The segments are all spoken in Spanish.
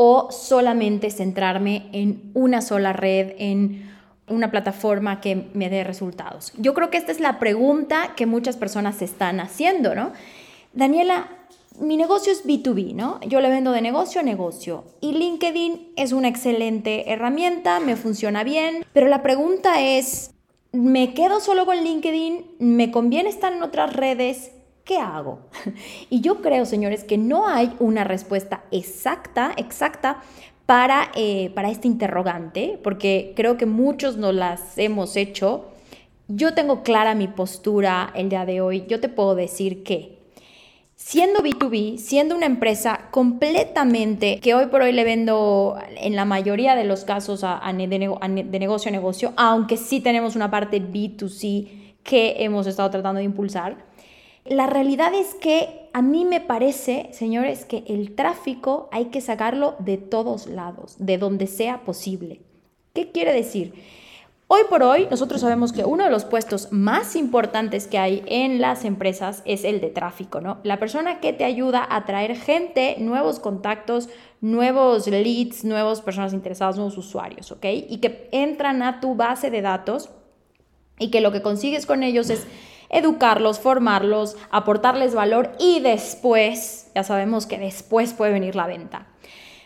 o solamente centrarme en una sola red, en una plataforma que me dé resultados? Yo creo que esta es la pregunta que muchas personas se están haciendo, ¿no? Daniela, mi negocio es B2B, ¿no? Yo le vendo de negocio a negocio y LinkedIn es una excelente herramienta, me funciona bien, pero la pregunta es, ¿me quedo solo con LinkedIn? ¿Me conviene estar en otras redes? ¿Qué hago? Y yo creo, señores, que no hay una respuesta exacta, exacta para, eh, para este interrogante, porque creo que muchos no las hemos hecho. Yo tengo clara mi postura el día de hoy. Yo te puedo decir que siendo B2B, siendo una empresa completamente que hoy por hoy le vendo en la mayoría de los casos de, de negocio a negocio, aunque sí tenemos una parte B2C que hemos estado tratando de impulsar, la realidad es que a mí me parece, señores, que el tráfico hay que sacarlo de todos lados, de donde sea posible. ¿Qué quiere decir? Hoy por hoy nosotros sabemos que uno de los puestos más importantes que hay en las empresas es el de tráfico, ¿no? La persona que te ayuda a traer gente, nuevos contactos, nuevos leads, nuevas personas interesadas, nuevos usuarios, ¿ok? Y que entran a tu base de datos y que lo que consigues con ellos es educarlos, formarlos, aportarles valor y después, ya sabemos que después puede venir la venta,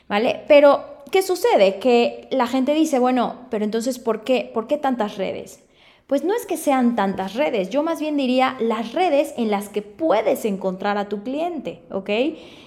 ¿vale? Pero, ¿qué sucede? Que la gente dice, bueno, pero entonces, ¿por qué, ¿por qué tantas redes? Pues no es que sean tantas redes, yo más bien diría las redes en las que puedes encontrar a tu cliente, ¿ok?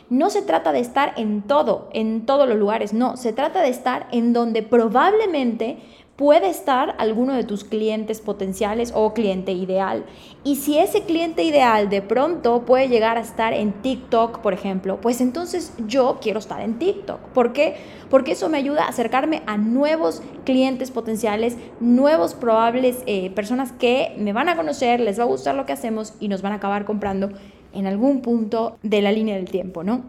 No se trata de estar en todo, en todos los lugares, no, se trata de estar en donde probablemente puede estar alguno de tus clientes potenciales o cliente ideal. Y si ese cliente ideal de pronto puede llegar a estar en TikTok, por ejemplo, pues entonces yo quiero estar en TikTok. ¿Por qué? Porque eso me ayuda a acercarme a nuevos clientes potenciales, nuevos probables eh, personas que me van a conocer, les va a gustar lo que hacemos y nos van a acabar comprando en algún punto de la línea del tiempo, ¿no?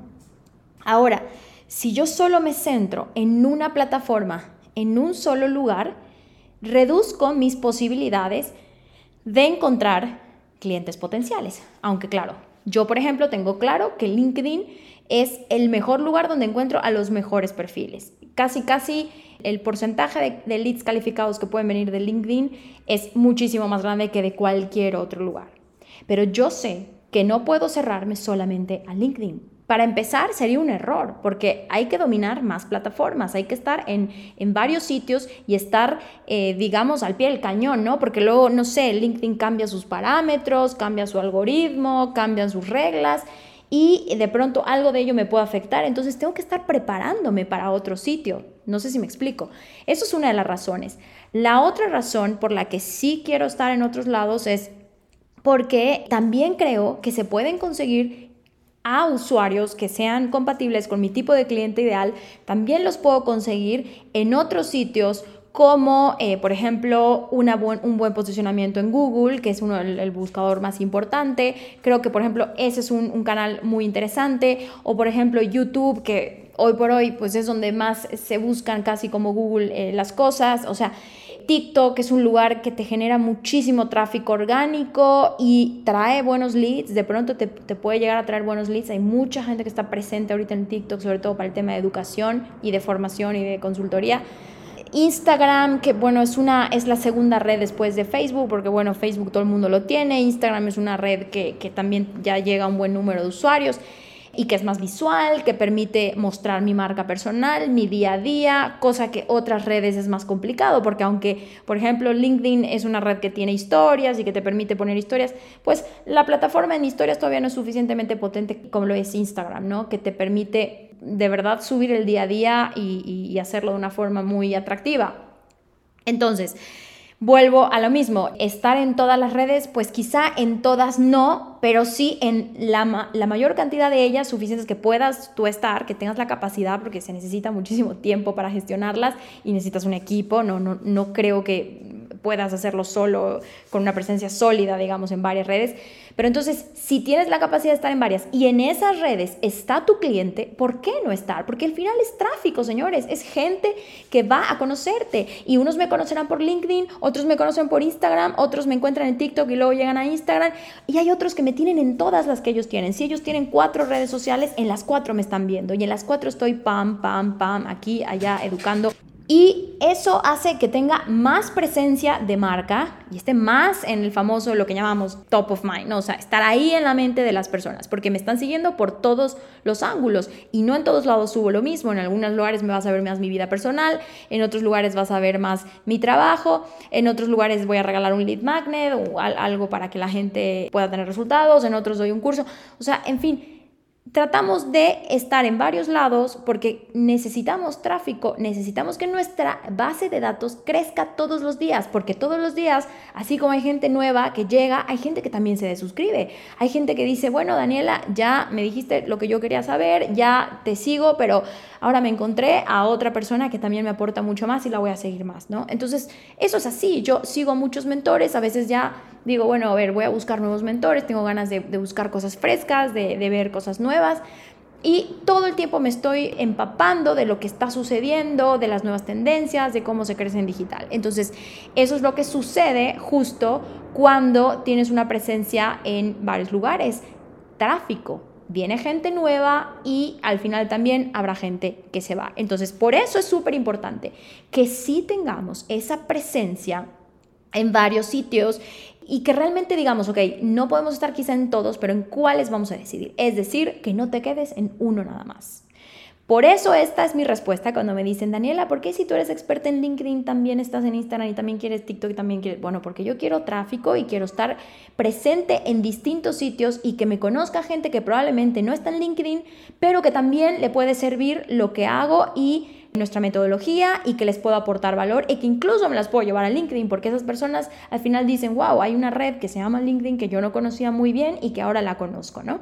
Ahora, si yo solo me centro en una plataforma, en un solo lugar, reduzco mis posibilidades de encontrar clientes potenciales. Aunque claro, yo por ejemplo tengo claro que LinkedIn es el mejor lugar donde encuentro a los mejores perfiles. Casi, casi el porcentaje de, leads calificados que pueden venir de LinkedIn es muchísimo más grande que de cualquier otro lugar. Pero yo sé que no puedo cerrarme solamente a LinkedIn. Para empezar, sería un error, porque hay que dominar más plataformas, hay que estar en, varios sitios y estar, eh, digamos, al pie del cañón, ¿no? Porque luego, no sé, LinkedIn cambia sus parámetros, cambia su algoritmo, cambian sus reglas y de pronto algo de ello me puede afectar, entonces tengo que estar preparándome para otro sitio. No sé si me explico. Eso es una de las razones. La otra razón por la que sí quiero estar en otros lados es porque también creo que se pueden conseguir a usuarios que sean compatibles con mi tipo de cliente ideal, también los puedo conseguir en otros sitios como eh, por ejemplo una un buen posicionamiento en Google, que es uno el, buscador más importante. Creo que por ejemplo ese es un, canal muy interesante. O por ejemplo YouTube, que hoy por hoy pues es donde más se buscan casi como Google eh, las cosas. O sea, TikTok es un lugar que te genera muchísimo tráfico orgánico y trae buenos leads. De pronto te, puede llegar a traer buenos leads. Hay mucha gente que está presente ahorita en TikTok, sobre todo para el tema de educación y de formación y de consultoría. Instagram, que bueno, es, una, es la segunda red después de Facebook, porque bueno, Facebook todo el mundo lo tiene. Instagram es una red que, que también ya llega a un buen número de usuarios y que es más visual, que permite mostrar mi marca personal, mi día a día, cosa que otras redes es más complicado, porque aunque, por ejemplo, LinkedIn es una red que tiene historias y que te permite poner historias, pues la plataforma en historias todavía no es suficientemente potente como lo es Instagram, ¿no? Que te permite de verdad subir el día a día y, y hacerlo de una forma muy atractiva. Entonces, Vuelvo a lo mismo, estar en todas las redes, pues quizá en todas no, pero sí en la, la, mayor cantidad de ellas suficientes que puedas tú estar, que tengas la capacidad, porque se necesita muchísimo tiempo para gestionarlas y necesitas un equipo, no, no, no creo que puedas hacerlo solo con una presencia sólida, digamos, en varias redes. Pero entonces, si tienes la capacidad de estar en varias y en esas redes está tu cliente, ¿por qué no estar? Porque al final es tráfico, señores, es gente que va a conocerte y unos me conocerán por LinkedIn, otros me conocen por Instagram, otros me encuentran en TikTok y luego llegan a Instagram y hay otros que me tienen en todas las que ellos tienen. Si ellos tienen cuatro redes sociales, en las cuatro me están viendo y en las cuatro estoy pam, pam, pam, aquí, allá, educando. Y eso hace que tenga más presencia de marca y esté más en el famoso, lo que llamamos top of mind, ¿no? o sea, estar ahí en la mente de las personas, porque me están siguiendo por todos los ángulos. Y no en todos lados subo lo mismo, en algunos lugares me vas a ver más mi vida personal, en otros lugares vas a ver más mi trabajo, en otros lugares voy a regalar un lead magnet o algo para que la gente pueda tener resultados, en otros doy un curso, o sea, en fin tratamos de estar en varios lados porque necesitamos tráfico, necesitamos que nuestra base de datos crezca todos los días, porque todos los días, así como hay gente nueva que llega, hay gente que también se desuscribe. Hay gente que dice, bueno, Daniela, ya me dijiste lo que yo quería saber, ya te sigo, pero ahora me encontré a otra persona que también me aporta mucho más y la voy a seguir más, ¿no? Entonces, eso es así. Yo sigo a muchos mentores, a veces ya digo, bueno, a ver, voy a buscar nuevos mentores, tengo ganas de, buscar cosas frescas, de, de ver cosas Y todo el tiempo me estoy empapando de lo que está sucediendo, de las nuevas tendencias, de cómo se crece en digital. Entonces, eso es lo que sucede justo cuando tienes una presencia en varios lugares. Tráfico. Viene gente nueva y al final también habrá gente que se va. Entonces, por eso es súper importante que sí tengamos esa presencia en varios sitios y que realmente digamos, ok, no podemos estar quizá en todos, pero en cuáles vamos a decidir. Es decir, que no te quedes en uno nada más. Por eso esta es mi respuesta cuando me dicen, Daniela, ¿por qué si tú eres experta en LinkedIn también estás en Instagram y también quieres TikTok y también quieres... Bueno, porque yo quiero tráfico y quiero estar presente en distintos sitios y que me conozca gente que probablemente no está en LinkedIn, pero que también le puede servir lo que hago y nuestra metodología y que les puedo aportar valor y que incluso me las puedo llevar a LinkedIn porque esas personas al final dicen, wow, hay una red que se llama LinkedIn que yo no conocía muy bien y que ahora la conozco, ¿no?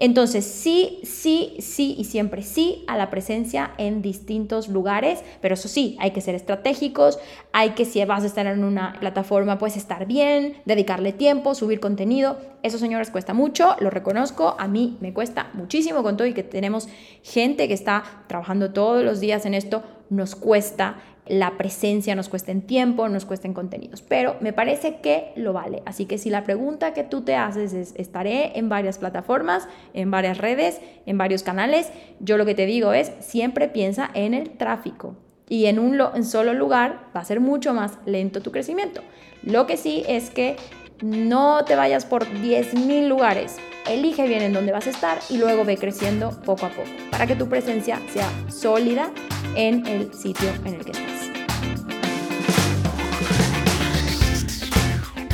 Entonces, sí, sí, sí y siempre sí a la presencia en distintos lugares, pero eso sí, hay que ser estratégicos, hay que si vas a estar en una plataforma, pues estar bien, dedicarle tiempo, subir contenido. Eso, señores, cuesta mucho, lo reconozco, a mí me cuesta muchísimo con todo y que tenemos gente que está trabajando todos los días en esto, nos cuesta la presencia nos cuesta en tiempo, nos cuesta en contenidos, pero me parece que lo vale. Así que si la pregunta que tú te haces es, ¿estaré en varias plataformas, en varias redes, en varios canales? Yo lo que te digo es, siempre piensa en el tráfico y en un en solo lugar va a ser mucho más lento tu crecimiento. Lo que sí es que no te vayas por 10.000 lugares. Elige bien en dónde vas a estar y luego ve creciendo poco a poco para que tu presencia sea sólida en el sitio en el que estás.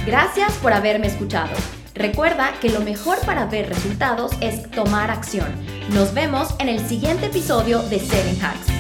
Gracias por haberme escuchado. Recuerda que lo mejor para ver resultados es tomar acción. Nos vemos en el siguiente episodio de Selling Hacks.